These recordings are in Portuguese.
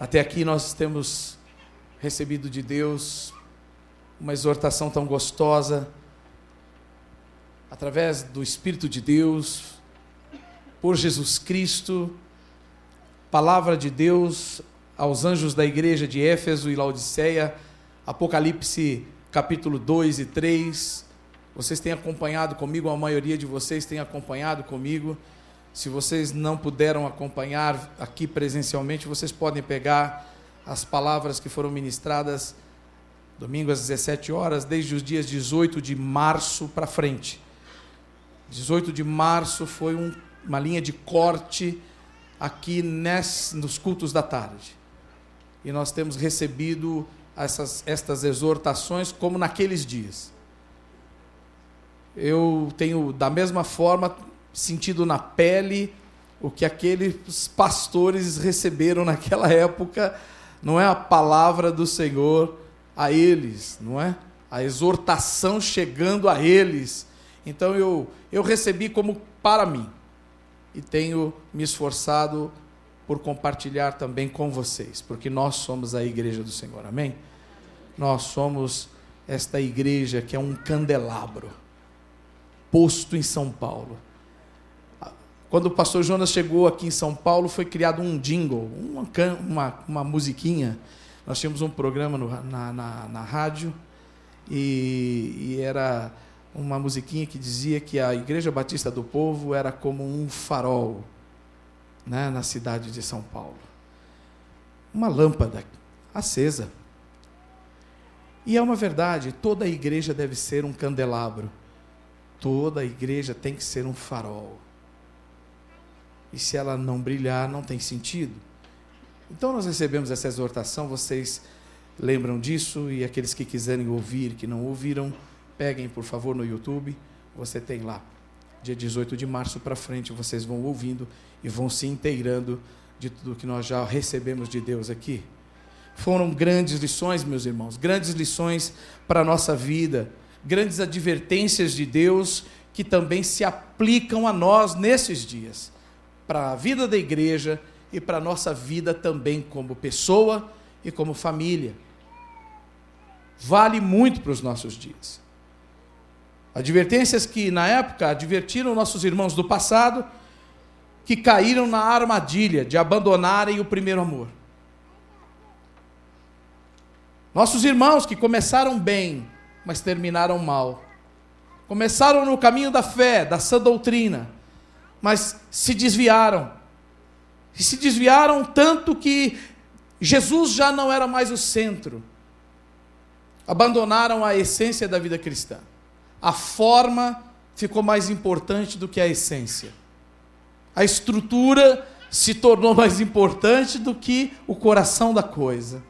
Até aqui nós temos recebido de Deus uma exortação tão gostosa, através do Espírito de Deus, por Jesus Cristo, palavra de Deus aos anjos da igreja de Éfeso e Laodiceia, Apocalipse capítulo 2 e 3. Vocês têm acompanhado comigo, a maioria de vocês tem acompanhado comigo. Se vocês não puderam acompanhar aqui presencialmente, vocês podem pegar as palavras que foram ministradas domingo às 17 horas, desde os dias 18 de março para frente. 18 de março foi um, uma linha de corte aqui ness, nos cultos da tarde. E nós temos recebido essas, estas exortações como naqueles dias. Eu tenho, da mesma forma, sentido na pele o que aqueles pastores receberam naquela época, não é a palavra do Senhor a eles, não é? A exortação chegando a eles. Então eu, eu recebi como para mim e tenho me esforçado por compartilhar também com vocês, porque nós somos a igreja do Senhor, amém? Nós somos esta igreja que é um candelabro posto em São Paulo quando o pastor Jonas chegou aqui em São Paulo, foi criado um jingle, uma, uma, uma musiquinha. Nós tínhamos um programa no, na, na, na, rádio e, e, era uma musiquinha que dizia que a Igreja Batista do Povo era como um farol né, na cidade de São Paulo. Uma lâmpada acesa. E é uma verdade, toda a igreja deve ser um candelabro. Toda a igreja tem que ser um farol. E se ela não brilhar, não tem sentido. Então nós recebemos essa exortação, vocês lembram disso e aqueles que quiserem ouvir, que não ouviram, peguem por favor no YouTube, você tem lá. Dia 18 de março para frente, vocês vão ouvindo e vão se inteirando de tudo que nós já recebemos de Deus aqui. Foram grandes lições, meus irmãos, grandes lições para a nossa vida, grandes advertências de Deus que também se aplicam a nós nesses dias para a vida da igreja e para a nossa vida também como pessoa e como família. Vale muito para os nossos dias. Advertências que, na época, advertiram nossos irmãos do passado que caíram na armadilha de abandonarem o primeiro amor. Nossos irmãos que começaram bem, mas terminaram mal. Começaram no caminho da fé, da sã doutrina, mas se desviaram. E se desviaram tanto que Jesus já não era mais o centro. Abandonaram a essência da vida cristã. A forma ficou mais importante do que a essência. A estrutura se tornou mais importante do que o coração da coisa.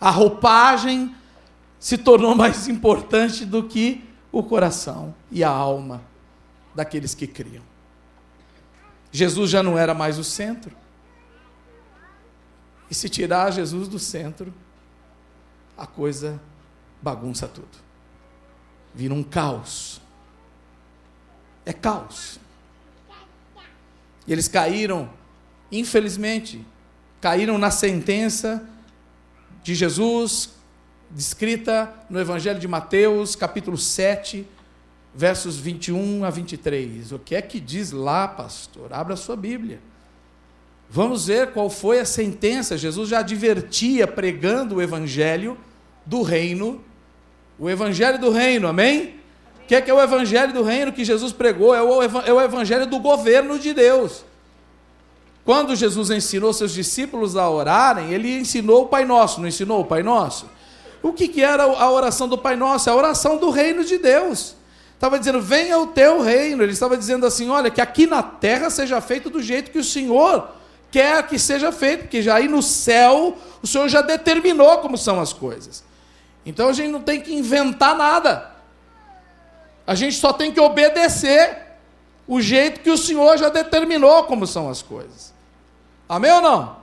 A roupagem se tornou mais importante do que o coração e a alma daqueles que criam. Jesus já não era mais o centro. E se tirar Jesus do centro, a coisa bagunça tudo. Vira um caos. É caos. E eles caíram, infelizmente, caíram na sentença de Jesus, descrita no Evangelho de Mateus, capítulo 7, versos 21 a 23. O que é que diz lá, pastor? Abra a sua Bíblia. Vamos ver qual foi a sentença. Jesus já advertia pregando o evangelho do reino, o evangelho do reino, amém? O que é, que é o evangelho do reino que Jesus pregou? É o, é o evangelho do governo de Deus. Quando Jesus ensinou seus discípulos a orarem, ele ensinou o Pai Nosso, não ensinou o Pai Nosso? O que, que era a oração do Pai Nosso? A oração do reino de Deus. Estava dizendo, venha o teu reino. Ele estava dizendo assim: olha, que aqui na terra seja feito do jeito que o Senhor quer que seja feito, porque já aí no céu o Senhor já determinou como são as coisas. Então a gente não tem que inventar nada. A gente só tem que obedecer o jeito que o Senhor já determinou como são as coisas. Amém ou não?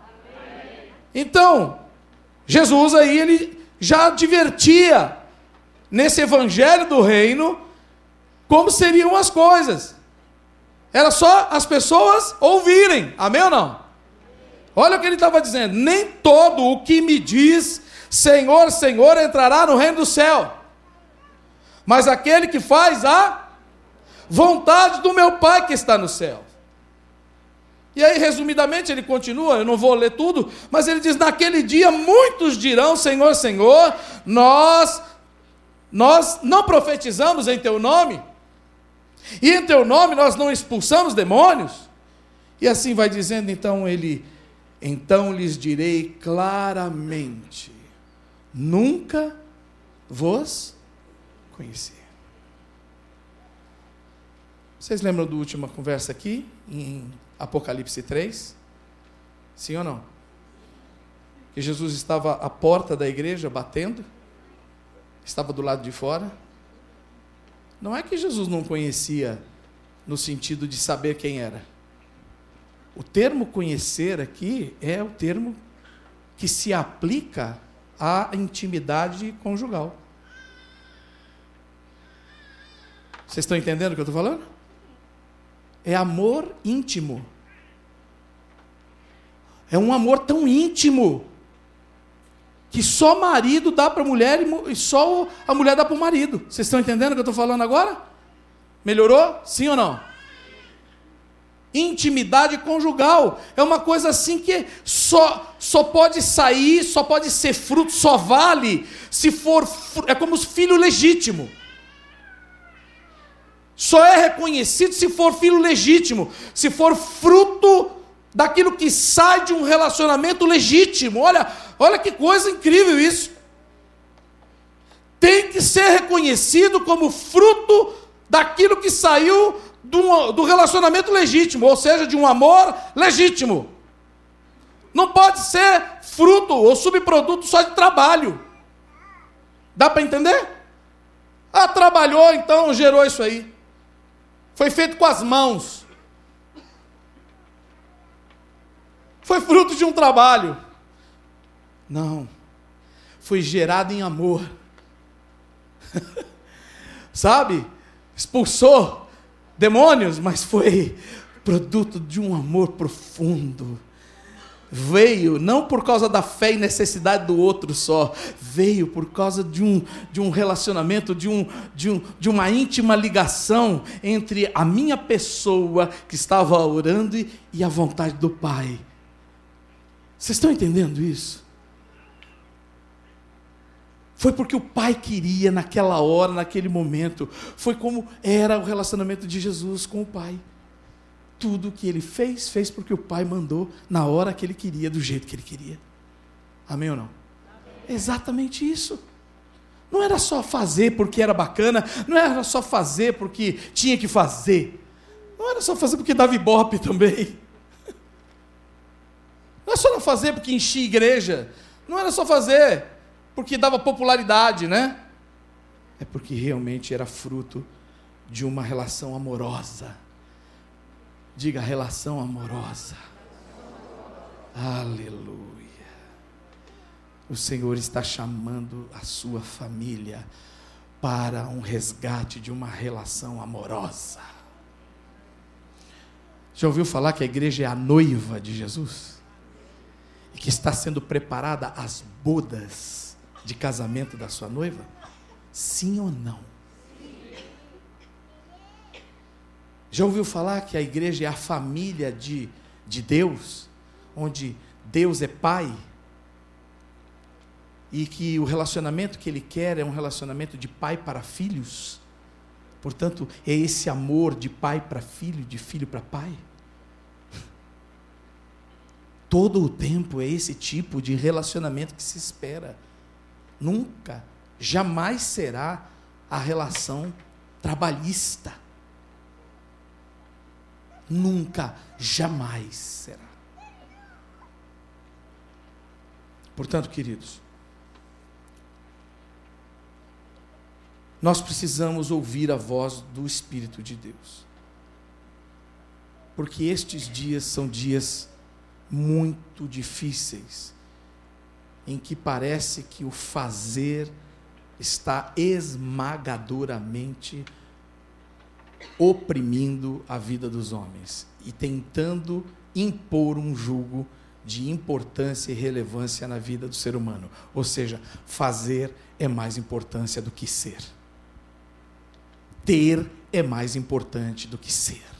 Então, Jesus aí ele já advertia nesse evangelho do reino como seriam as coisas. Era só as pessoas ouvirem. Amém ou não? Olha o que ele estava dizendo: nem todo o que me diz Senhor, Senhor entrará no reino do céu, mas aquele que faz a vontade do meu Pai que está no céu. E aí, resumidamente, ele continua, eu não vou ler tudo, mas ele diz: naquele dia muitos dirão, Senhor, Senhor, nós, nós não profetizamos em teu nome, e em teu nome nós não expulsamos demônios. E assim vai dizendo, então ele, então lhes direi claramente: nunca vos conheci. Vocês lembram da última conversa aqui, em Apocalipse 3? Sim ou não? Que Jesus estava à porta da igreja batendo, estava do lado de fora. Não é que Jesus não conhecia no sentido de saber quem era. O termo conhecer aqui é o termo que se aplica à intimidade conjugal. Vocês estão entendendo o que eu estou falando? É amor íntimo. É um amor tão íntimo que só marido dá para mulher e só a mulher dá para o marido. Vocês estão entendendo o que eu estou falando agora? Melhorou? Sim ou não? Intimidade conjugal é uma coisa assim que só, só pode sair, só pode ser fruto, só vale se for. É como filho legítimo. Só é reconhecido se for filho legítimo, se for fruto daquilo que sai de um relacionamento legítimo. Olha, olha que coisa incrível isso. Tem que ser reconhecido como fruto daquilo que saiu do, do relacionamento legítimo, ou seja, de um amor legítimo. Não pode ser fruto ou subproduto só de trabalho. Dá para entender? Ah, trabalhou, então gerou isso aí. Foi feito com as mãos. Foi fruto de um trabalho. Não. Foi gerado em amor. Sabe? Expulsou demônios, mas foi produto de um amor profundo. Veio não por causa da fé e necessidade do outro só, veio por causa de um, de um relacionamento, de, um, de, um, de uma íntima ligação entre a minha pessoa que estava orando e, e a vontade do Pai. Vocês estão entendendo isso? Foi porque o pai queria naquela hora, naquele momento. Foi como era o relacionamento de Jesus com o pai. Tudo o que ele fez, fez porque o pai mandou na hora que ele queria, do jeito que ele queria. Amém ou não? Amém. Exatamente isso. Não era só fazer porque era bacana, não era só fazer porque tinha que fazer. Não era só fazer porque dava ibope também. Não é só não fazer porque enchia igreja. Não era só fazer porque dava popularidade, né? É porque realmente era fruto de uma relação amorosa. Diga relação amorosa. Aleluia. O Senhor está chamando a sua família para um resgate de uma relação amorosa. Já ouviu falar que a igreja é a noiva de Jesus? Que está sendo preparada as bodas de casamento da sua noiva? Sim ou não? Já ouviu falar que a igreja é a família de, de Deus, onde Deus é pai? E que o relacionamento que Ele quer é um relacionamento de pai para filhos? Portanto, é esse amor de pai para filho, de filho para pai? Todo o tempo é esse tipo de relacionamento que se espera. Nunca, jamais será a relação trabalhista. Nunca, jamais será. Portanto, queridos, nós precisamos ouvir a voz do Espírito de Deus. Porque estes dias são dias muito difíceis, em que parece que o fazer está esmagadoramente oprimindo a vida dos homens e tentando impor um jugo de importância e relevância na vida do ser humano. Ou seja, fazer é mais importância do que ser. Ter é mais importante do que ser.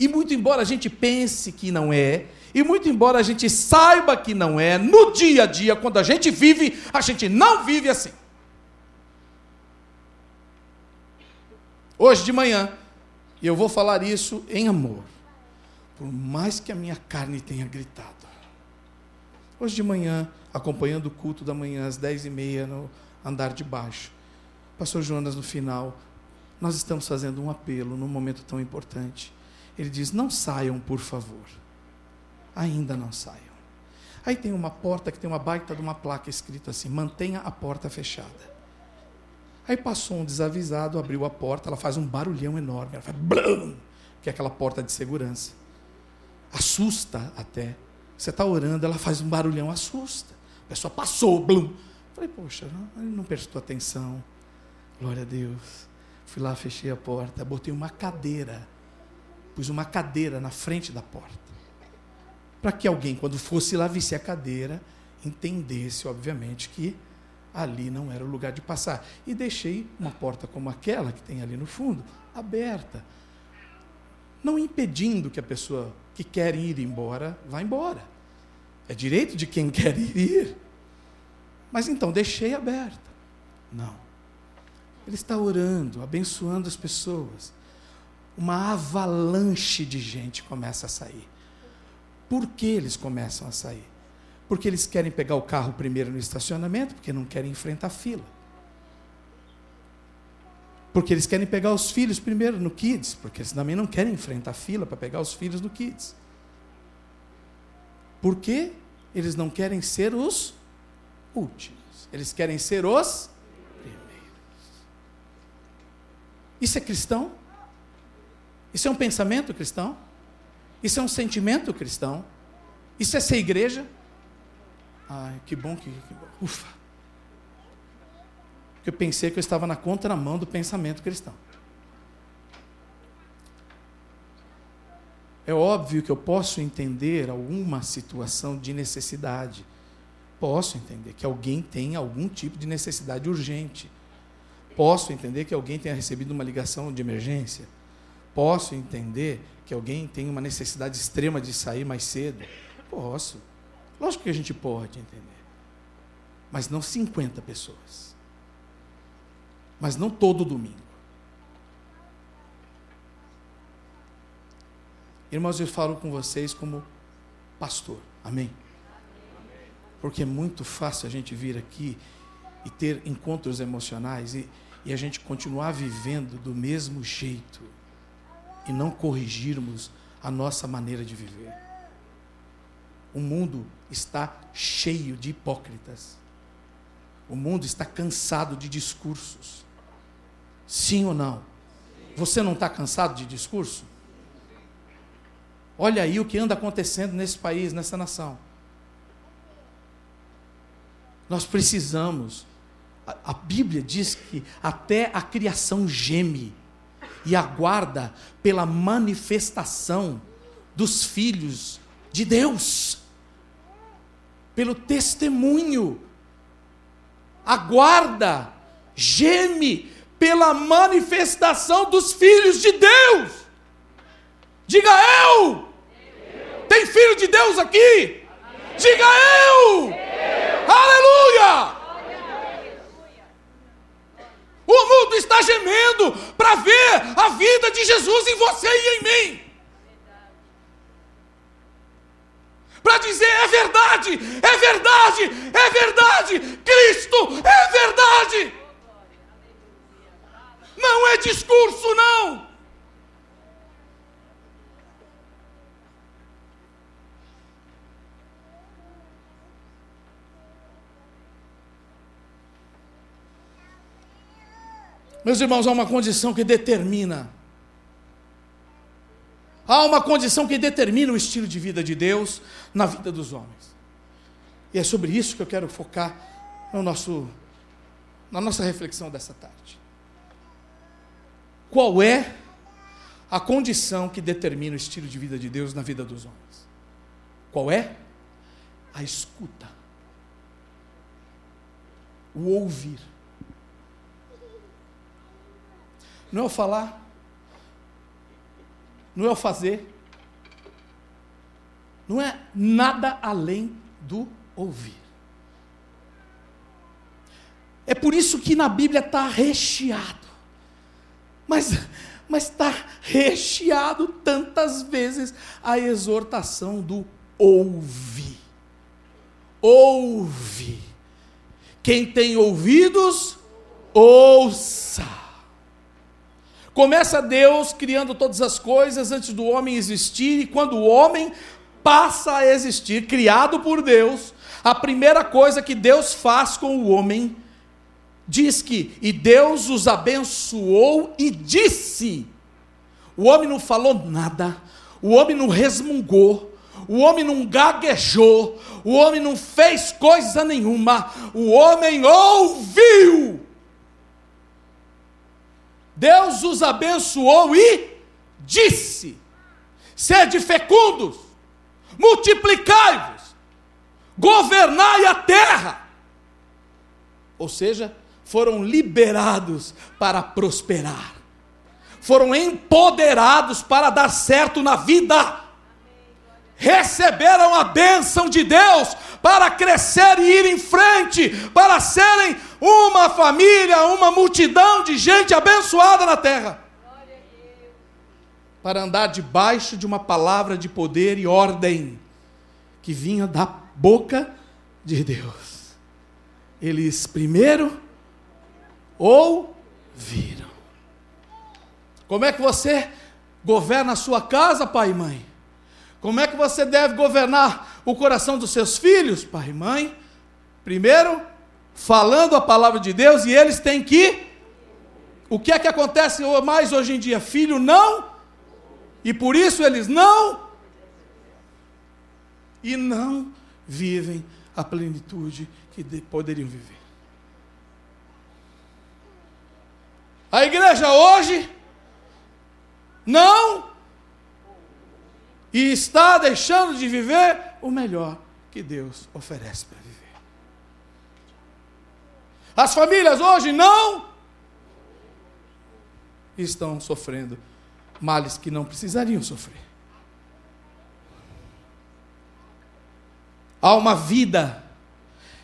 E muito embora a gente pense que não é, e muito embora a gente saiba que não é, no dia a dia, quando a gente vive, a gente não vive assim. Hoje de manhã, e eu vou falar isso em amor, por mais que a minha carne tenha gritado. Hoje de manhã, acompanhando o culto da manhã às dez e meia no andar de baixo, Pastor Jonas no final, nós estamos fazendo um apelo num momento tão importante. Ele diz: não saiam, por favor ainda não saiam. Aí tem uma porta que tem uma baita de uma placa escrita assim: mantenha a porta fechada. Aí passou um desavisado, abriu a porta, ela faz um barulhão enorme, ela faz blum, que é aquela porta de segurança. Assusta até. Você está orando, ela faz um barulhão, assusta. A pessoa passou, blum. Falei, poxa, não, ele não prestou atenção. Glória a Deus. Fui lá, fechei a porta, botei uma cadeira. Pus uma cadeira na frente da porta para que alguém, quando fosse lá, visse a cadeira, entendesse, obviamente, que ali não era o lugar de passar. E deixei uma porta como aquela que tem ali no fundo, aberta. Não impedindo que a pessoa que quer ir embora vá embora. É direito de quem quer ir. Mas então, deixei aberta. Não. Ele está orando, abençoando as pessoas. Uma avalanche de gente começa a sair. Por que eles começam a sair? Porque eles querem pegar o carro primeiro no estacionamento, porque não querem enfrentar a fila. Porque eles querem pegar os filhos primeiro no Kids, porque eles também não querem enfrentar a fila para pegar os filhos no Kids. Por que eles não querem ser os últimos? Eles querem ser os primeiros. Isso é cristão? Isso é um pensamento cristão? Isso é um sentimento cristão. Isso é ser igreja. Ai, que bom que. que ufa. Porque eu pensei que eu estava na contramão do pensamento cristão. É óbvio que eu posso entender alguma situação de necessidade. Posso entender que alguém tem algum tipo de necessidade urgente. Posso entender que alguém tenha recebido uma ligação de emergência. Posso entender que alguém tem uma necessidade extrema de sair mais cedo? Posso. Lógico que a gente pode entender. Mas não 50 pessoas. Mas não todo domingo. Irmãos, eu falo com vocês como pastor. Amém? Porque é muito fácil a gente vir aqui e ter encontros emocionais e, e a gente continuar vivendo do mesmo jeito e não corrigirmos a nossa maneira de viver. O mundo está cheio de hipócritas. O mundo está cansado de discursos. Sim ou não? Você não está cansado de discurso? Olha aí o que anda acontecendo nesse país, nessa nação. Nós precisamos. A, Bíblia diz que até a criação geme e aguarda pela manifestação dos filhos de Deus, pelo testemunho, aguarda, geme pela manifestação dos filhos de Deus. Diga eu! Tem filho de Deus aqui? Diga eu! Aleluia! O mundo está gemendo para ver a vida de Jesus em você e em mim. Para dizer é verdade, é verdade, é verdade, Cristo é verdade. Não é discurso, não. Meus irmãos, há uma condição que determina. Há uma condição que determina o estilo de vida de Deus na vida dos homens. E é sobre isso que eu quero focar no nosso, na nossa reflexão dessa tarde. Qual é a condição que determina o estilo de vida de Deus na vida dos homens. Qual é? A escuta. O ouvir. Não é o falar, não é o fazer, não é nada além do ouvir. É por isso que na Bíblia está recheado. Mas mas está recheado tantas vezes a exortação do ouve. Ouve. Quem tem ouvidos, ouça. Começa Deus criando todas as coisas antes do homem existir, e quando o homem passa a existir, criado por Deus, a primeira coisa que Deus faz com o homem diz que, e Deus os abençoou e disse. O homem não falou nada, o homem não resmungou, o homem não gaguejou, o homem não fez coisa nenhuma, o homem ouviu. Deus os abençoou e disse: sede fecundos, multiplicai-vos, governai a terra. Ou seja, foram liberados para prosperar, foram empoderados para dar certo na vida, receberam a bênção de Deus para crescer e ir em frente, para serem uma família, uma multidão de gente abençoada na terra. Para andar debaixo de uma palavra de poder e ordem que vinha da boca de Deus. Eles primeiro ouviram. Como é que você governa a sua casa, pai e mãe? Como é que você deve governar o coração dos seus filhos, pai e mãe? Primeiro, falando a palavra de Deus e eles têm que. O que é que acontece mais hoje em dia? Filho não, e por isso eles não, e não vivem a plenitude que poderiam viver. A igreja hoje não e está deixando de viver o melhor que Deus oferece para viver. As famílias hoje não estão sofrendo males que não precisariam sofrer. Há uma vida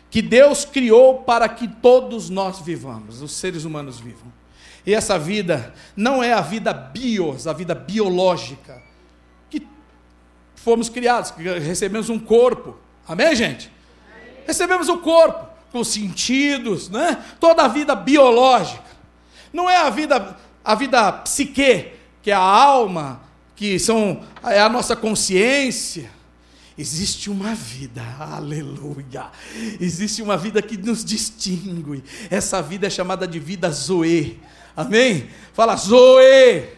que Deus criou para que todos nós vivamos, os seres humanos vivam. E essa vida não é a vida bios, a vida biológica, fomos criados, recebemos um corpo. Amém, gente? Recebemos o um corpo, com sentidos, né? toda a vida biológica. Não é a vida, a vida psique, que é a alma, que são, é a nossa consciência. Existe uma vida, aleluia. Existe uma vida que nos distingue. Essa vida é chamada de vida Zoe. Amém? Fala, Zoe.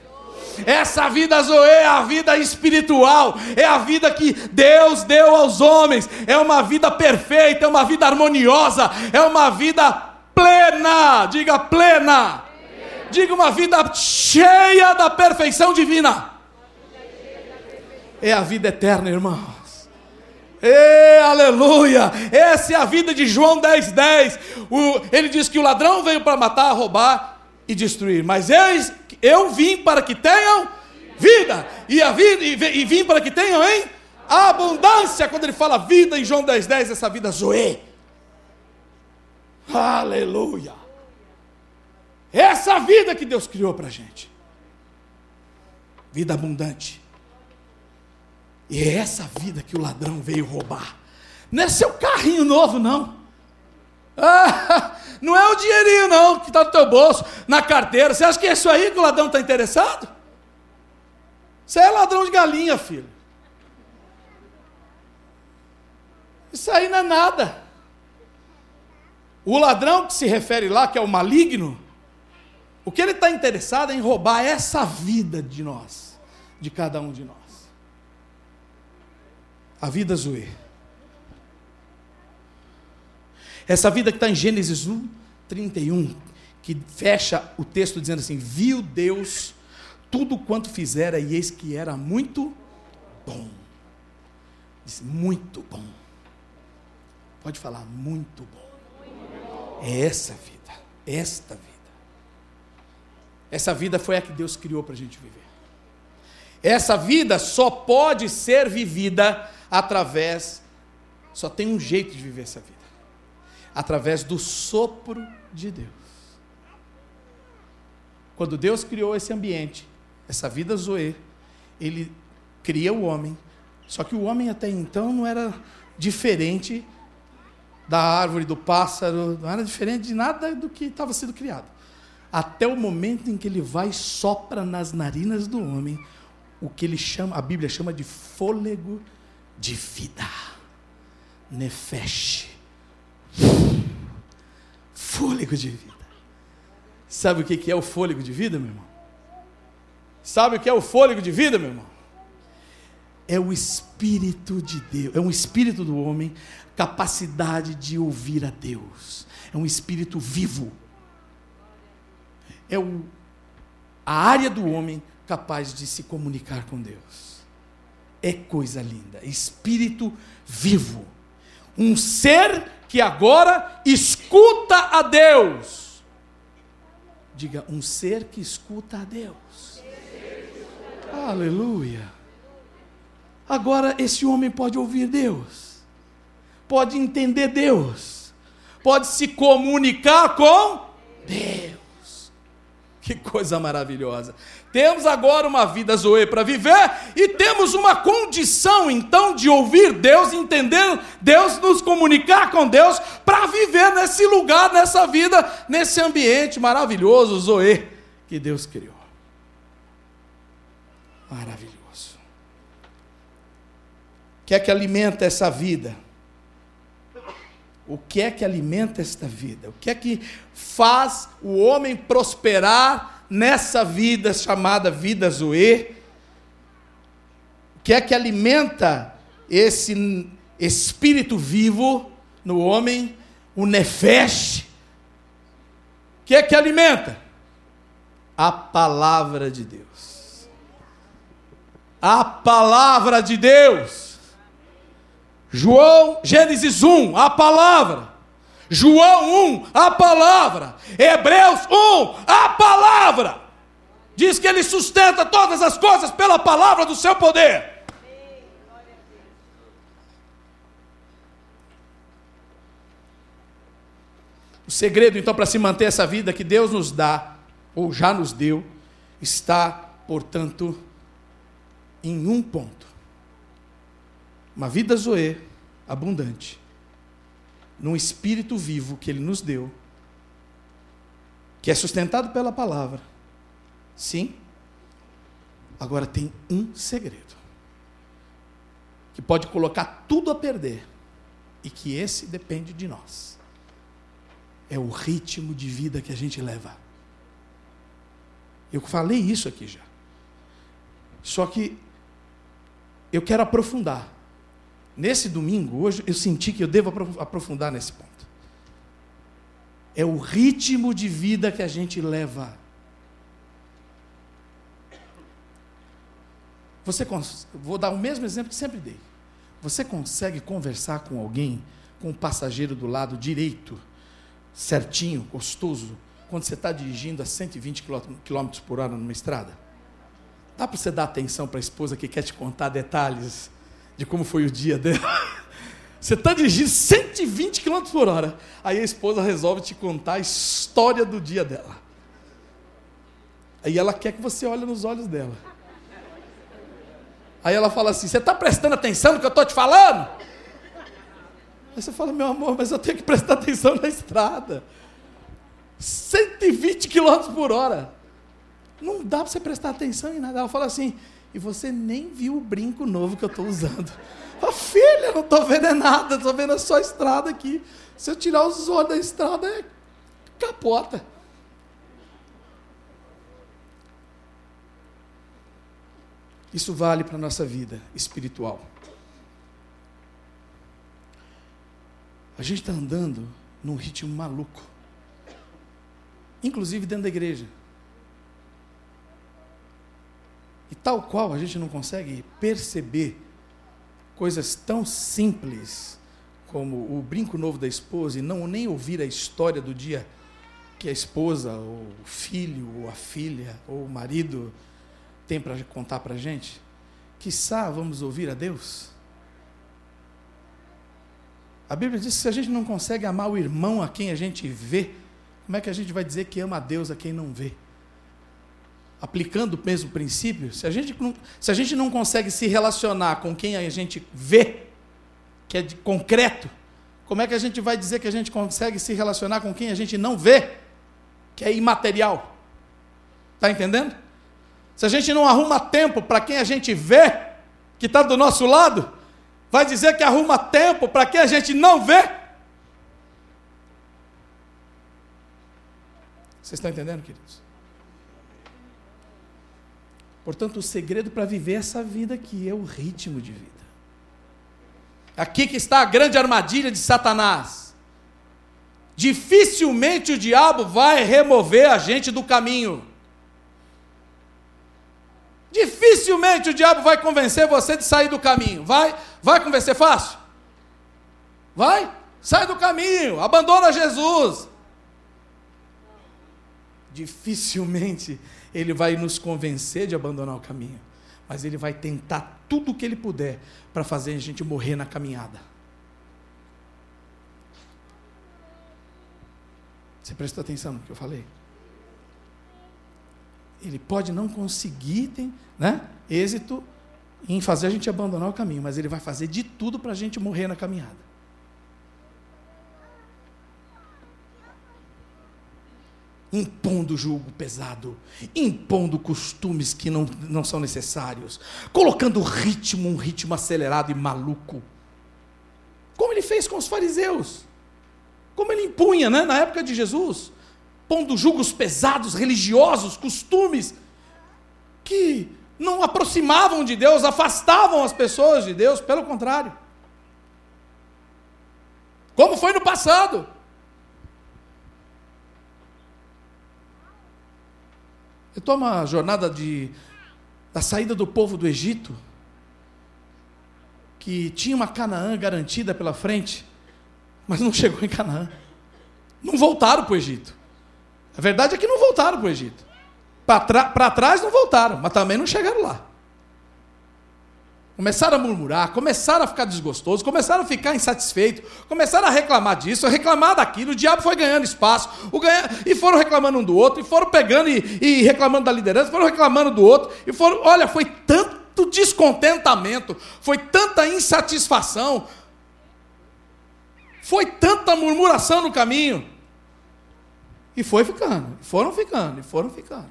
Essa vida Zoe é a vida espiritual, é a vida que Deus deu aos homens, é uma vida perfeita, é uma vida harmoniosa, é uma vida plena, diga plena, diga uma vida cheia da perfeição divina. É a vida eterna, irmãos. E, aleluia! Essa é a vida de João 10,10. 10. O, ele diz que o ladrão veio para matar, roubar e destruir. Mas eis, eu vim para que tenham vida. E a vida e, vim para que tenham em abundância. Quando ele fala vida em João 10, 10, essa vida zoe. Aleluia. Essa vida que Deus criou para a gente. Vida abundante. E é essa vida que o ladrão veio roubar. Não é seu carrinho novo, não. Ah, não é o dinheirinho, não, que está no teu bolso, na carteira. Você acha que é isso aí que o ladrão está interessado? Você é ladrão de galinha, filho. Isso aí não é nada. O ladrão que se refere lá, que é o maligno, o que ele está interessado é em roubar essa vida de nós, de cada um de nós. A vida zoe. Essa vida que está em Gênesis 1, 31, que fecha o texto dizendo assim: Viu Deus tudo quanto fizera, e eis que era muito bom. Disse, muito bom. Pode falar, muito bom. É essa vida, esta vida. Essa vida foi a que Deus criou para a gente viver. Essa vida só pode ser vivida através, só tem um jeito de viver essa vida através do sopro de Deus. Quando Deus criou esse ambiente, essa vida Zoe, ele cria o homem, só que o homem até então não era diferente da árvore, do pássaro, não era diferente de nada do que estava sendo criado. Até o momento em que ele vai e sopra nas narinas do homem o que ele chama, a Bíblia chama de fôlego de vida. Nefesh. Fôlego de vida. Sabe o que é o fôlego de vida, meu irmão? Sabe o que é o fôlego de vida, meu irmão? É o Espírito de Deus, é um Espírito do homem, capacidade de ouvir a Deus. É um Espírito vivo. É o, a área do homem capaz de se comunicar com Deus. É coisa linda. Espírito vivo. Um ser que agora escuta a Deus. Diga, um ser que escuta a Deus. Aleluia. Agora esse homem pode ouvir Deus, pode entender Deus, pode se comunicar com. Que coisa maravilhosa. Temos agora uma vida zoe para viver e temos uma condição então de ouvir Deus, entender Deus, nos comunicar com Deus para viver nesse lugar, nessa vida, nesse ambiente maravilhoso zoe que Deus criou. Maravilhoso. O que é que alimenta essa vida? O que é que alimenta esta vida? O que é que faz o homem prosperar nessa vida chamada vida Zoe, que é que alimenta esse espírito vivo no homem, o Nefesh, que é que alimenta? A palavra de Deus. A palavra de Deus. João, Gênesis 1, a palavra. João 1, a palavra. Hebreus 1, a palavra. Diz que ele sustenta todas as coisas pela palavra do seu poder. O segredo, então, para se manter essa vida que Deus nos dá, ou já nos deu, está, portanto, em um ponto: uma vida zoe, abundante, num espírito vivo que Ele nos deu, que é sustentado pela palavra. Sim. Agora tem um segredo que pode colocar tudo a perder e que esse depende de nós. É o ritmo de vida que a gente leva. Eu falei isso aqui já. Só que eu quero aprofundar. Nesse domingo, hoje, eu senti que eu devo aprofundar nesse ponto. É o ritmo de vida que a gente leva. Você vou dar o mesmo exemplo que sempre dei. Você consegue conversar com alguém, com o passageiro do lado direito, certinho, gostoso, quando você está dirigindo a 120 km por hora numa estrada? Dá para você dar atenção para a esposa que quer te contar detalhes de como foi o dia dela. Você está dirigindo 120 km por hora. Aí a esposa resolve te contar a história do dia dela. Aí ela quer que você olhe nos olhos dela. Aí ela fala assim: Você está prestando atenção no que eu estou te falando? Aí você fala: Meu amor, mas eu tenho que prestar atenção na estrada. 120 km por hora. Não dá para você prestar atenção em nada. Ela fala assim: e você nem viu o brinco novo que eu estou usando. Ah, filha, não estou vendo nada, estou vendo só a estrada aqui. Se eu tirar os olhos da estrada, é capota. Isso vale para a nossa vida espiritual. A gente está andando num ritmo maluco. Inclusive dentro da igreja. E tal qual a gente não consegue perceber coisas tão simples como o brinco novo da esposa e não nem ouvir a história do dia que a esposa, ou o filho, ou a filha, ou o marido tem para contar para a gente? Quiçá vamos ouvir a Deus? A Bíblia diz que se a gente não consegue amar o irmão a quem a gente vê, como é que a gente vai dizer que ama a Deus a quem não vê? Aplicando o mesmo princípio, se a gente não, se a gente não consegue se relacionar com quem a gente vê, que é de concreto, como é que a gente vai dizer que a gente consegue se relacionar com quem a gente não vê, que é imaterial? Está entendendo? Se a gente não arruma tempo para quem a gente vê, que está do nosso lado, vai dizer que arruma tempo para quem a gente não vê? Vocês estão entendendo, queridos? Portanto, o segredo para viver essa vida aqui é o ritmo de vida. Aqui que está a grande armadilha de Satanás. Dificilmente o diabo vai remover a gente do caminho. Dificilmente o diabo vai convencer você de sair do caminho. Vai? Vai convencer fácil? Vai? Sai do caminho, abandona Jesus. Dificilmente ele vai nos convencer de abandonar o caminho, mas ele vai tentar tudo o que ele puder para fazer a gente morrer na caminhada. Você prestou atenção no que eu falei? ele pode não conseguir tem, né, êxito em fazer a gente abandonar o caminho, mas ele vai fazer de tudo para a gente morrer na caminhada. Impondo julgo pesado, impondo costumes que não, não são necessários, colocando ritmo, um ritmo acelerado e maluco. Como ele fez com os fariseus, como ele impunha né, na época de Jesus pondo julgos pesados, religiosos, costumes que não aproximavam de Deus, afastavam as pessoas de Deus, pelo contrário. Como foi no passado. Eu tomo a jornada de, da saída do povo do Egito, que tinha uma Canaã garantida pela frente, mas não chegou em Canaã. Não voltaram para o Egito. A verdade é que não voltaram para o Egito. Para trás não voltaram, mas também não chegaram lá. Começaram a murmurar, começaram a ficar desgostosos, começaram a ficar insatisfeitos, começaram a reclamar disso, a reclamar daquilo. O diabo foi ganhando espaço, ganha... e foram reclamando um do outro, e foram pegando e, e reclamando da liderança, foram reclamando do outro, e foram. Olha, foi tanto descontentamento, foi tanta insatisfação, foi tanta murmuração no caminho e foi ficando, foram ficando, e foram ficando.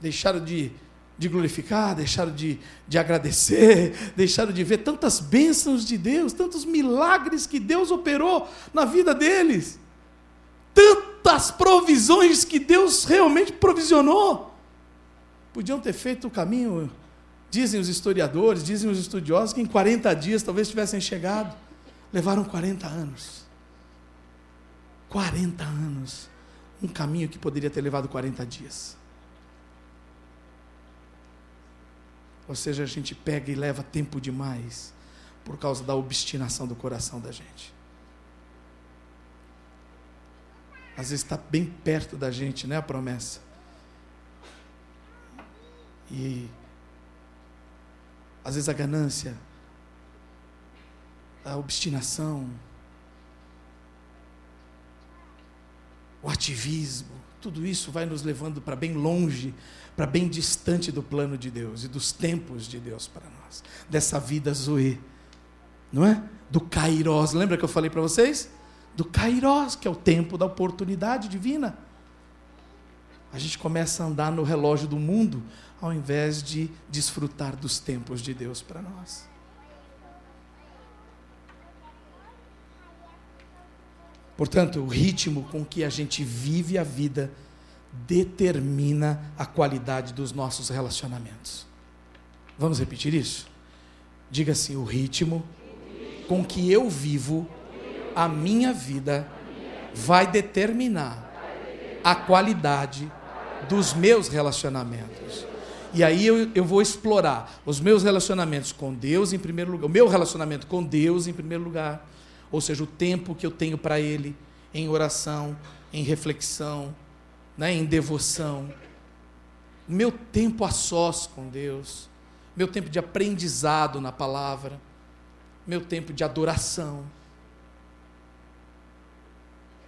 Deixaram de, de glorificar, deixaram de, de agradecer, deixaram de ver tantas bênçãos de Deus, tantos milagres que Deus operou na vida deles, tantas provisões que Deus realmente provisionou. Podiam ter feito o caminho, dizem os historiadores, dizem os estudiosos, que em 40 dias talvez tivessem chegado. Levaram 40 anos. 40 anos. Um caminho que poderia ter levado 40 dias. Ou seja, a gente pega e leva tempo demais por causa da obstinação do coração da gente. Às vezes está bem perto da gente, né? A promessa. E às vezes a ganância, a obstinação, o ativismo, tudo isso vai nos levando para bem longe, para bem distante do plano de Deus e dos tempos de Deus para nós, dessa vida zoe, não é? Do Kairos, lembra que eu falei para vocês? Do Kairos, que é o tempo da oportunidade divina. A gente começa a andar no relógio do mundo, ao invés de desfrutar dos tempos de Deus para nós. Portanto, o ritmo com que a gente vive a vida determina a qualidade dos nossos relacionamentos. Vamos repetir isso? Diga assim: o ritmo com que eu vivo a minha vida vai determinar a qualidade dos meus relacionamentos. E aí eu, eu vou explorar os meus relacionamentos com Deus em primeiro lugar, o meu relacionamento com Deus em primeiro lugar, ou seja, o tempo que eu tenho para Ele em oração, em reflexão, né, em devoção, meu tempo a sós com Deus, meu tempo de aprendizado na palavra, meu tempo de adoração,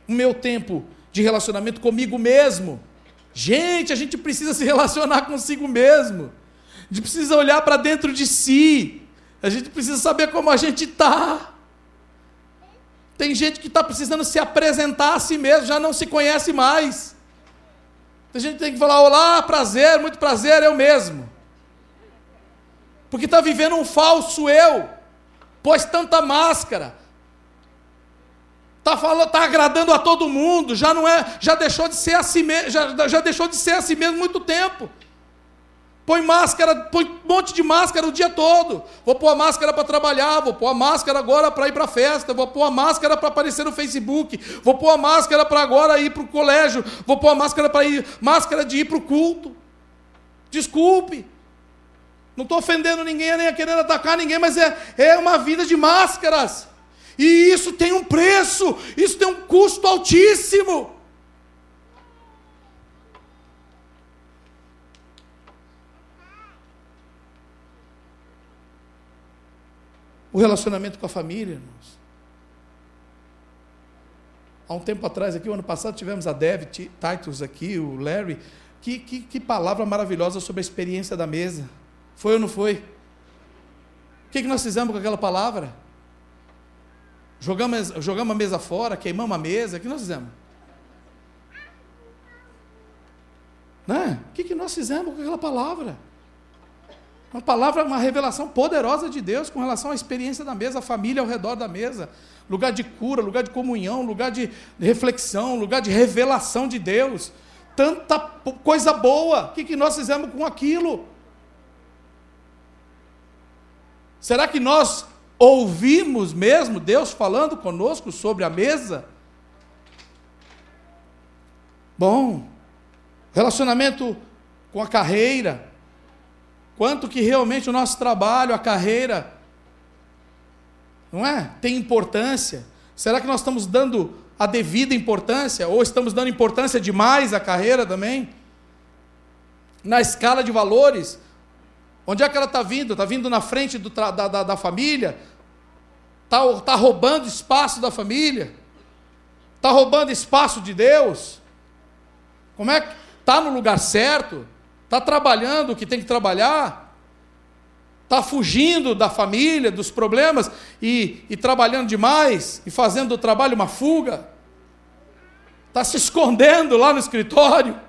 o meu tempo de relacionamento comigo mesmo. Gente, a gente precisa se relacionar consigo mesmo. A gente precisa olhar para dentro de si. A gente precisa saber como a gente está. Tem gente que está precisando se apresentar a si mesmo, já não se conhece mais. Tem gente que tem que falar: Olá, prazer, muito prazer, eu mesmo. Porque está vivendo um falso eu, pôs tanta máscara, Está tá agradando a todo mundo, já não é, já deixou de ser a si mesmo, já, já deixou de ser a si mesmo muito tempo. Põe máscara, põe um monte de máscara o dia todo. Vou pôr a máscara para trabalhar, vou pôr a máscara agora para ir para a festa, vou pôr a máscara para aparecer no Facebook, vou pôr a máscara para agora ir para o colégio, vou pôr a máscara para ir, máscara de ir para o culto. Desculpe. Não estou ofendendo ninguém, nem querendo atacar ninguém, mas é, é uma vida de máscaras. E isso tem um preço, isso tem um custo altíssimo. O relacionamento com a família, irmãos. Há um tempo atrás, aqui, o ano passado, tivemos a Dev, Titus aqui, o Larry. Que, que, que palavra maravilhosa sobre a experiência da mesa. Foi ou não foi? O que, que nós fizemos com aquela palavra? Jogamos, jogamos a mesa fora, queimamos a mesa, o que nós fizemos? Né? O que, que nós fizemos com aquela palavra? Uma palavra, uma revelação poderosa de Deus com relação à experiência da mesa, a família ao redor da mesa, lugar de cura, lugar de comunhão, lugar de reflexão, lugar de revelação de Deus. Tanta coisa boa, o que, que nós fizemos com aquilo? Será que nós Ouvimos mesmo Deus falando conosco sobre a mesa? Bom, relacionamento com a carreira, quanto que realmente o nosso trabalho, a carreira, não é? Tem importância? Será que nós estamos dando a devida importância ou estamos dando importância demais à carreira também? Na escala de valores, Onde é que ela está vindo? Está vindo na frente do, da, da, da família? Está tá roubando espaço da família? Está roubando espaço de Deus? Como é que está no lugar certo? Está trabalhando o que tem que trabalhar? Está fugindo da família, dos problemas e, e trabalhando demais e fazendo do trabalho uma fuga? Está se escondendo lá no escritório?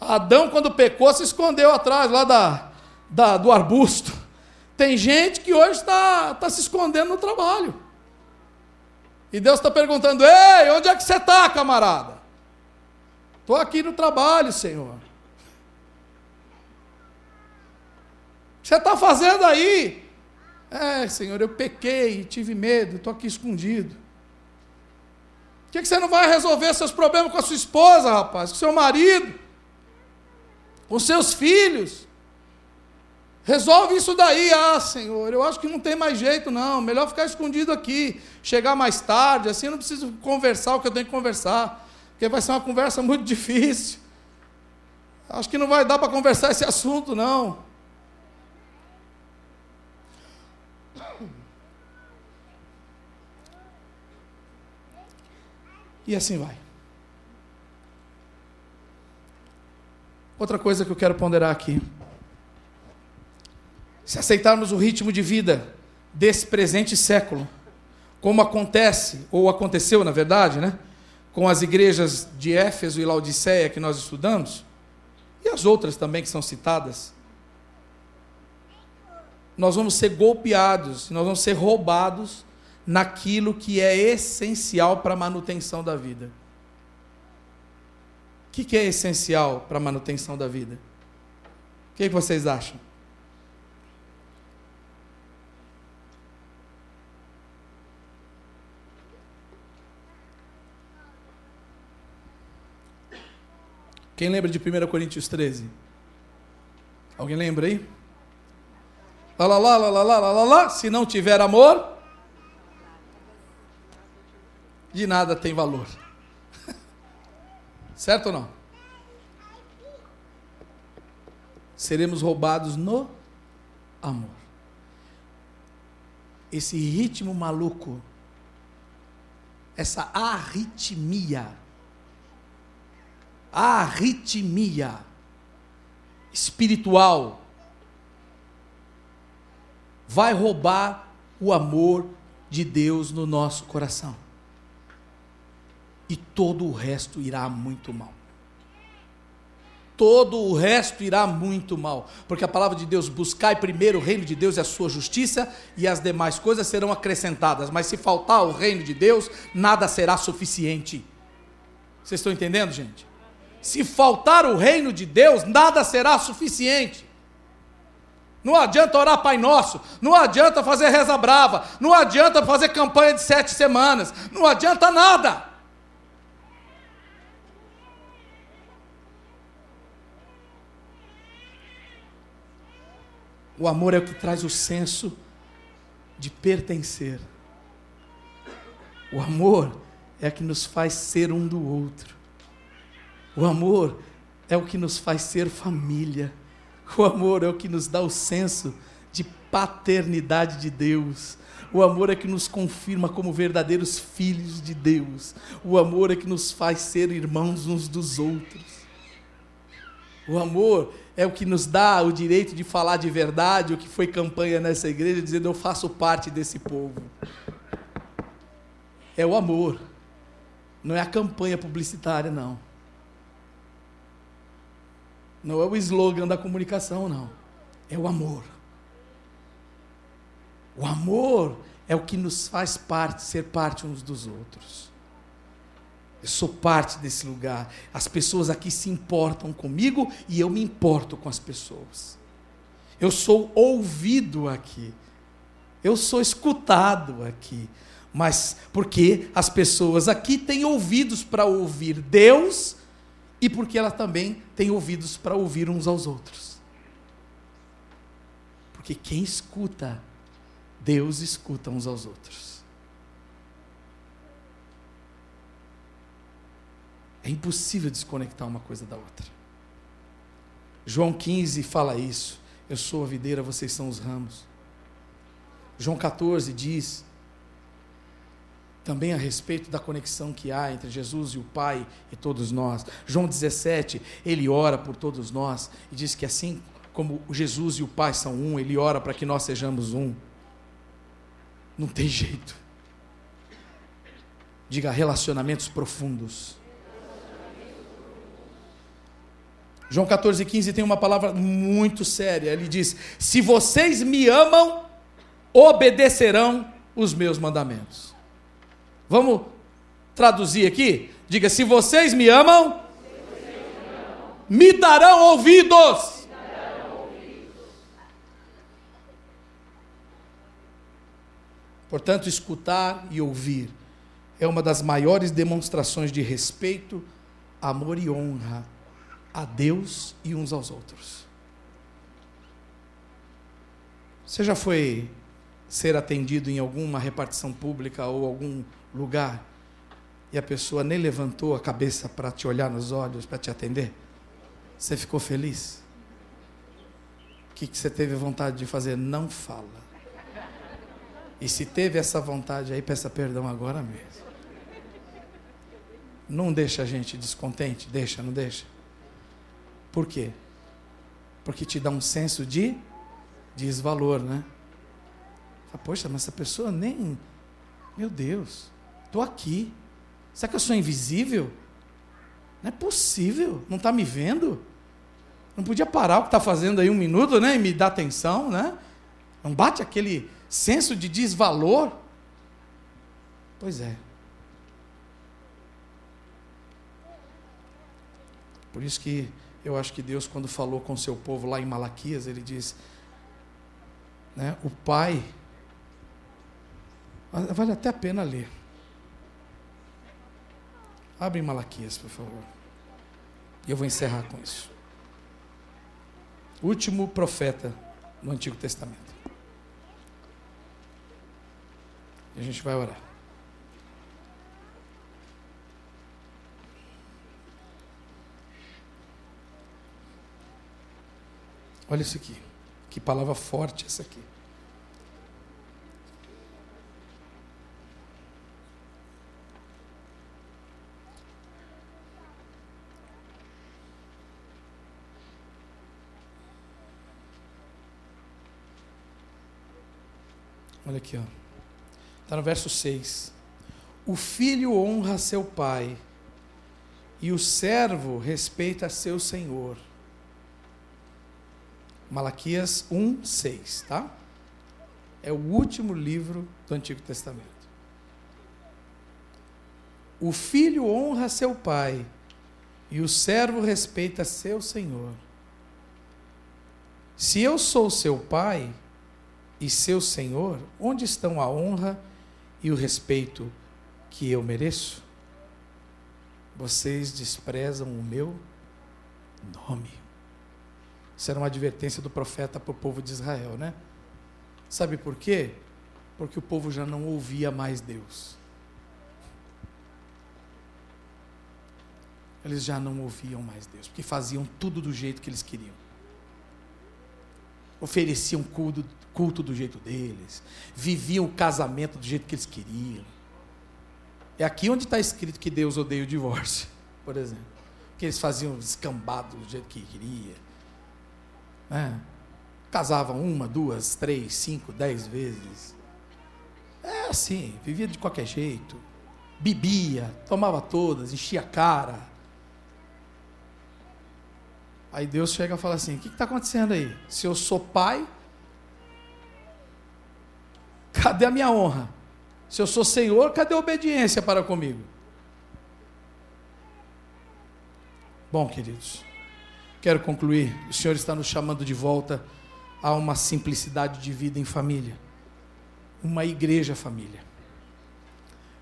Adão, quando pecou, se escondeu atrás lá da, da do arbusto. Tem gente que hoje está tá se escondendo no trabalho. E Deus está perguntando: Ei, onde é que você está, camarada? Estou aqui no trabalho, Senhor. O que você está fazendo aí? É, Senhor, eu pequei, tive medo, estou aqui escondido. Por que, que você não vai resolver seus problemas com a sua esposa, rapaz? Com seu marido? com seus filhos. Resolve isso daí, ah, Senhor. Eu acho que não tem mais jeito, não. Melhor ficar escondido aqui, chegar mais tarde, assim eu não preciso conversar o que eu tenho que conversar, porque vai ser uma conversa muito difícil. Acho que não vai dar para conversar esse assunto, não. E assim vai. Outra coisa que eu quero ponderar aqui. Se aceitarmos o ritmo de vida desse presente século, como acontece, ou aconteceu na verdade, né? Com as igrejas de Éfeso e Laodiceia que nós estudamos, e as outras também que são citadas, nós vamos ser golpeados, nós vamos ser roubados naquilo que é essencial para a manutenção da vida. O que, é essencial para a manutenção da vida? O que vocês acham? Quem lembra de 1 Coríntios 13? Alguém lembra aí? Lá, lá, lá, lá, lá, lá, lá, lá, se não tiver amor, de nada tem valor. certo ou não? Seremos roubados no amor. Esse ritmo maluco, essa arritmia, arritmia espiritual, vai roubar o amor de Deus no nosso coração. E todo o resto irá muito mal. Todo o resto irá muito mal. Porque a palavra de Deus, buscai primeiro o reino de Deus e a sua justiça, e as demais coisas serão acrescentadas. Mas se faltar o reino de Deus, nada será suficiente. Vocês estão entendendo, gente? Se faltar o reino de Deus, nada será suficiente. Não adianta orar Pai Nosso, não adianta fazer reza brava, não adianta fazer campanha de sete semanas, não adianta nada. O amor é o que traz o senso de pertencer. O amor é o que nos faz ser um do outro. O amor é o que nos faz ser família. O amor é o que nos dá o senso de paternidade de Deus. O amor é que nos confirma como verdadeiros filhos de Deus. O amor é que nos faz ser irmãos uns dos outros. O amor é o que nos dá o direito de falar de verdade, o que foi campanha nessa igreja, dizendo eu faço parte desse povo. É o amor. Não é a campanha publicitária, não. Não é o slogan da comunicação, não. É o amor. O amor é o que nos faz parte, ser parte uns dos outros. Eu sou parte desse lugar. As pessoas aqui se importam comigo e eu me importo com as pessoas. Eu sou ouvido aqui. Eu sou escutado aqui. Mas porque as pessoas aqui têm ouvidos para ouvir Deus e porque ela também tem ouvidos para ouvir uns aos outros. Porque quem escuta, Deus escuta uns aos outros. É impossível desconectar uma coisa da outra. João 15 fala isso. Eu sou a videira, vocês são os ramos. João 14 diz também a respeito da conexão que há entre Jesus e o Pai e todos nós. João 17, ele ora por todos nós e diz que assim como Jesus e o Pai são um, ele ora para que nós sejamos um. Não tem jeito. Diga relacionamentos profundos. João 14, 15 tem uma palavra muito séria. Ele diz: Se vocês me amam, obedecerão os meus mandamentos. Vamos traduzir aqui? Diga: se vocês me amam, me darão ouvidos. Portanto, escutar e ouvir é uma das maiores demonstrações de respeito, amor e honra a Deus e uns aos outros. Você já foi ser atendido em alguma repartição pública ou algum lugar e a pessoa nem levantou a cabeça para te olhar nos olhos, para te atender? Você ficou feliz? O que, que você teve vontade de fazer? Não fala. E se teve essa vontade aí, peça perdão agora mesmo. Não deixa a gente descontente, deixa, não deixa. Por quê? Porque te dá um senso de desvalor, né? Poxa, mas essa pessoa nem. Meu Deus. Estou aqui. Será que eu sou invisível? Não é possível. Não está me vendo? Não podia parar o que está fazendo aí um minuto, né? E me dar atenção, né? Não bate aquele senso de desvalor? Pois é. Por isso que eu acho que Deus, quando falou com seu povo lá em Malaquias, ele diz: né, o Pai, vale até a pena ler. Abre Malaquias, por favor. E eu vou encerrar com isso. Último profeta no Antigo Testamento. E a gente vai orar. Olha isso aqui. Que palavra forte essa aqui. Olha aqui, ó. Está no verso 6. O filho honra seu pai, e o servo respeita seu senhor. Malaquias 1, 6, tá? É o último livro do Antigo Testamento. O filho honra seu pai, e o servo respeita seu senhor. Se eu sou seu pai, e seu Senhor, onde estão a honra e o respeito que eu mereço? Vocês desprezam o meu nome. Isso era uma advertência do profeta para o povo de Israel, né? Sabe por quê? Porque o povo já não ouvia mais Deus. Eles já não ouviam mais Deus, porque faziam tudo do jeito que eles queriam ofereciam culto, culto do jeito deles, viviam o casamento do jeito que eles queriam. É aqui onde está escrito que Deus odeia o divórcio, por exemplo. Que eles faziam escambado do jeito que queria. É. Casavam uma, duas, três, cinco, dez vezes. É assim, vivia de qualquer jeito. Bebia, tomava todas, enchia a cara. Aí Deus chega e fala assim: O que está acontecendo aí? Se eu sou pai, cadê a minha honra? Se eu sou senhor, cadê a obediência para comigo? Bom, queridos, quero concluir. O Senhor está nos chamando de volta a uma simplicidade de vida em família, uma igreja família.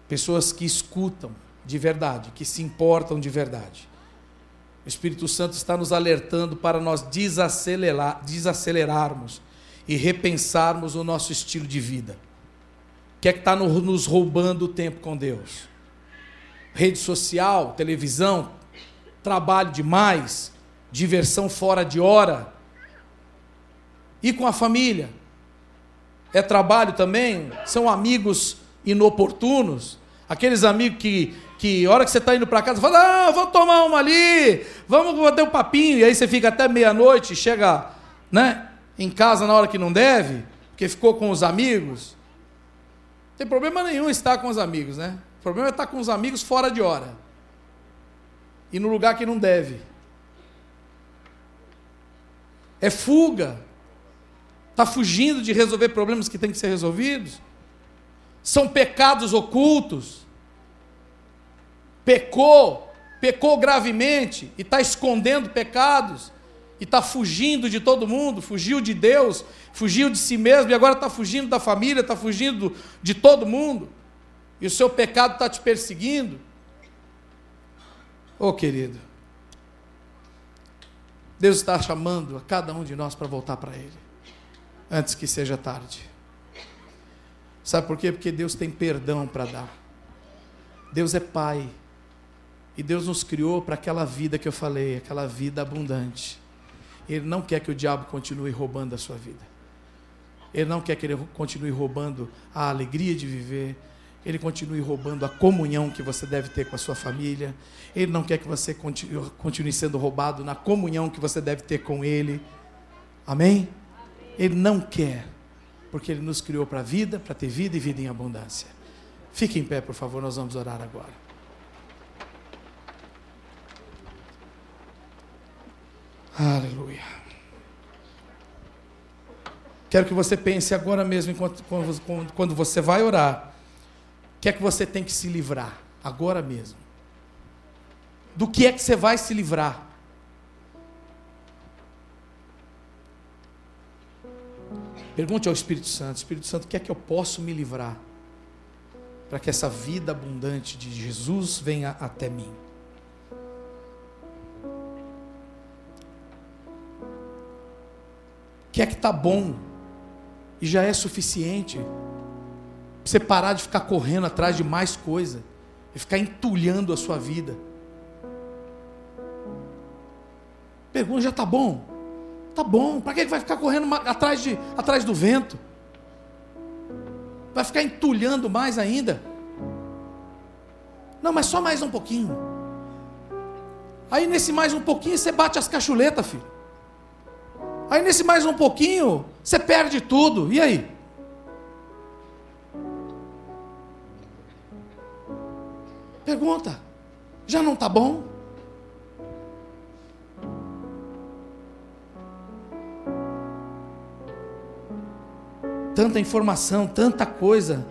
Pessoas que escutam de verdade, que se importam de verdade o Espírito Santo está nos alertando para nós desacelerar, desacelerarmos e repensarmos o nosso estilo de vida. O que é que está nos roubando o tempo com Deus? Rede social, televisão, trabalho demais, diversão fora de hora. E com a família? É trabalho também? São amigos inoportunos? Aqueles amigos que que hora que você está indo para casa, fala, ah, vamos tomar uma ali, vamos bater um papinho, e aí você fica até meia-noite, chega né, em casa na hora que não deve, porque ficou com os amigos. Não tem problema nenhum estar com os amigos, né? O problema é estar com os amigos fora de hora. E no lugar que não deve. É fuga. Está fugindo de resolver problemas que têm que ser resolvidos. São pecados ocultos pecou, pecou gravemente e está escondendo pecados, e está fugindo de todo mundo, fugiu de Deus, fugiu de si mesmo, e agora está fugindo da família, está fugindo de todo mundo, e o seu pecado está te perseguindo. Oh, querido, Deus está chamando a cada um de nós para voltar para Ele, antes que seja tarde. Sabe por quê? Porque Deus tem perdão para dar. Deus é Pai. E Deus nos criou para aquela vida que eu falei, aquela vida abundante. Ele não quer que o diabo continue roubando a sua vida. Ele não quer que ele continue roubando a alegria de viver. Ele continue roubando a comunhão que você deve ter com a sua família. Ele não quer que você continue, sendo roubado na comunhão que você deve ter com Ele. Amém? Ele não quer, porque Ele nos criou para a vida, para ter vida e vida em abundância. Fique em pé, por favor, nós vamos orar agora. Aleluia. Quero que você pense agora mesmo, enquanto, quando você vai orar, o que é que você tem que se livrar, agora mesmo? Do que é que você vai se livrar? Pergunte ao Espírito Santo: Espírito Santo, o que é que eu posso me livrar? Para que essa vida abundante de Jesus venha até mim. Que é que está bom e já é suficiente. Você parar de ficar correndo atrás de mais coisa e ficar entulhando a sua vida. Pergunta, já está bom? Tá bom, para que vai ficar correndo atrás, de, atrás do vento? Vai ficar entulhando mais ainda? Não, mas só mais um pouquinho. Aí nesse mais um pouquinho você bate as cachuletas, filho. Aí nesse mais um pouquinho você perde tudo. E aí? Pergunta: já não está bom? Tanta informação, tanta coisa,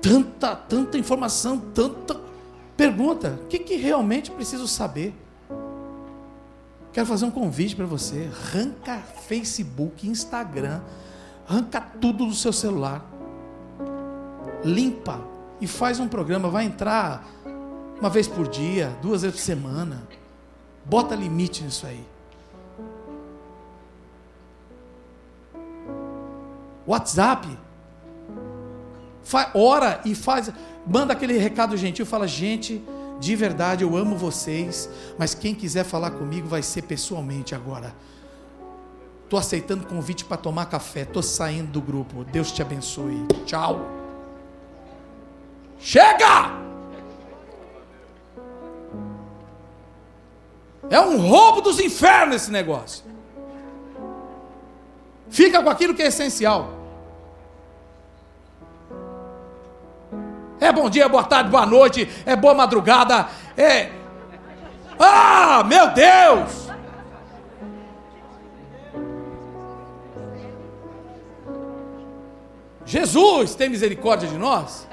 tanta, tanta informação, tanta pergunta. O que, que realmente preciso saber? Quero fazer um convite para você. Arranca Facebook, Instagram, arranca tudo do seu celular. Limpa e faz um programa. Vai entrar uma vez por dia, duas vezes por semana. Bota limite nisso aí. WhatsApp. ora e faz. Manda aquele recado gentil. Fala, gente, de verdade eu amo vocês. Mas quem quiser falar comigo vai ser pessoalmente agora. Estou aceitando convite para tomar café. Estou saindo do grupo. Deus te abençoe. Tchau. Chega! É um roubo dos infernos esse negócio. Fica com aquilo que é essencial. É bom dia, boa tarde, boa noite, é boa madrugada, é. Ah, meu Deus! Jesus tem misericórdia de nós?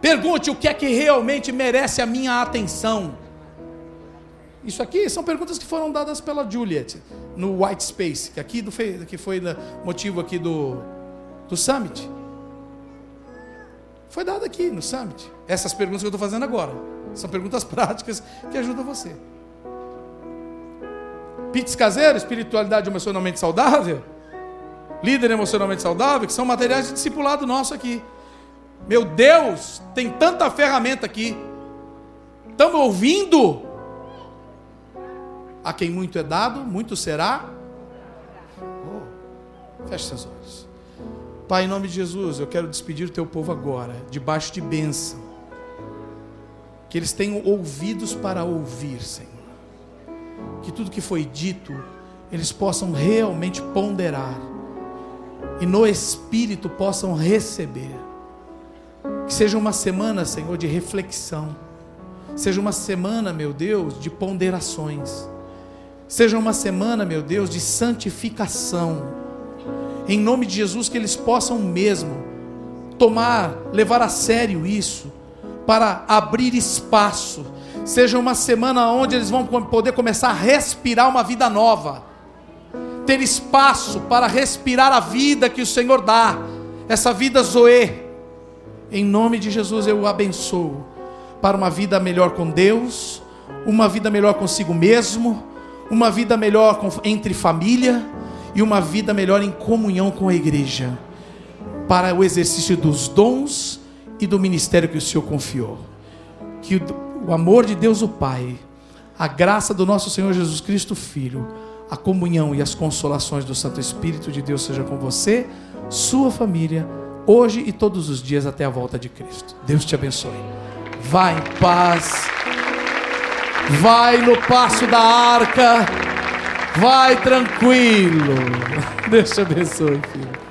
Pergunte o que é que realmente merece a minha atenção. Isso aqui são perguntas que foram dadas pela Juliet no White Space, que aqui do, que foi motivo aqui do, do Summit. Foi dada aqui no Summit. Essas perguntas que eu estou fazendo agora. São perguntas práticas que ajudam você. Pits caseiro, espiritualidade emocionalmente saudável, líder emocionalmente saudável, que são materiais de discipulado nosso aqui. Meu Deus, tem tanta ferramenta aqui. Estamos ouvindo? A quem muito é dado, muito será. Oh, feche seus olhos. Pai, em nome de Jesus, eu quero despedir o teu povo agora, debaixo de bênção. Que eles tenham ouvidos para ouvir, Senhor. Que tudo que foi dito, eles possam realmente ponderar. E no Espírito possam receber que seja uma semana, Senhor, de reflexão. Seja uma semana, meu Deus, de ponderações. Seja uma semana, meu Deus, de santificação. Em nome de Jesus, que eles possam mesmo tomar, levar a sério isso, para abrir espaço. Seja uma semana onde eles vão poder começar a respirar uma vida nova. Ter espaço para respirar a vida que o Senhor dá, essa vida Zoe em nome de Jesus eu o abençoo para uma vida melhor com Deus, uma vida melhor consigo mesmo, uma vida melhor entre família e uma vida melhor em comunhão com a igreja, para o exercício dos dons e do ministério que o Senhor confiou. Que o, amor de Deus o Pai, a graça do nosso Senhor Jesus Cristo Filho, a comunhão e as consolações do Santo Espírito de Deus seja com você, sua família hoje e todos os dias até a volta de Cristo. Deus te abençoe. Vai em paz. Vai no passo da arca. Vai tranquilo. Deus te abençoe, filho.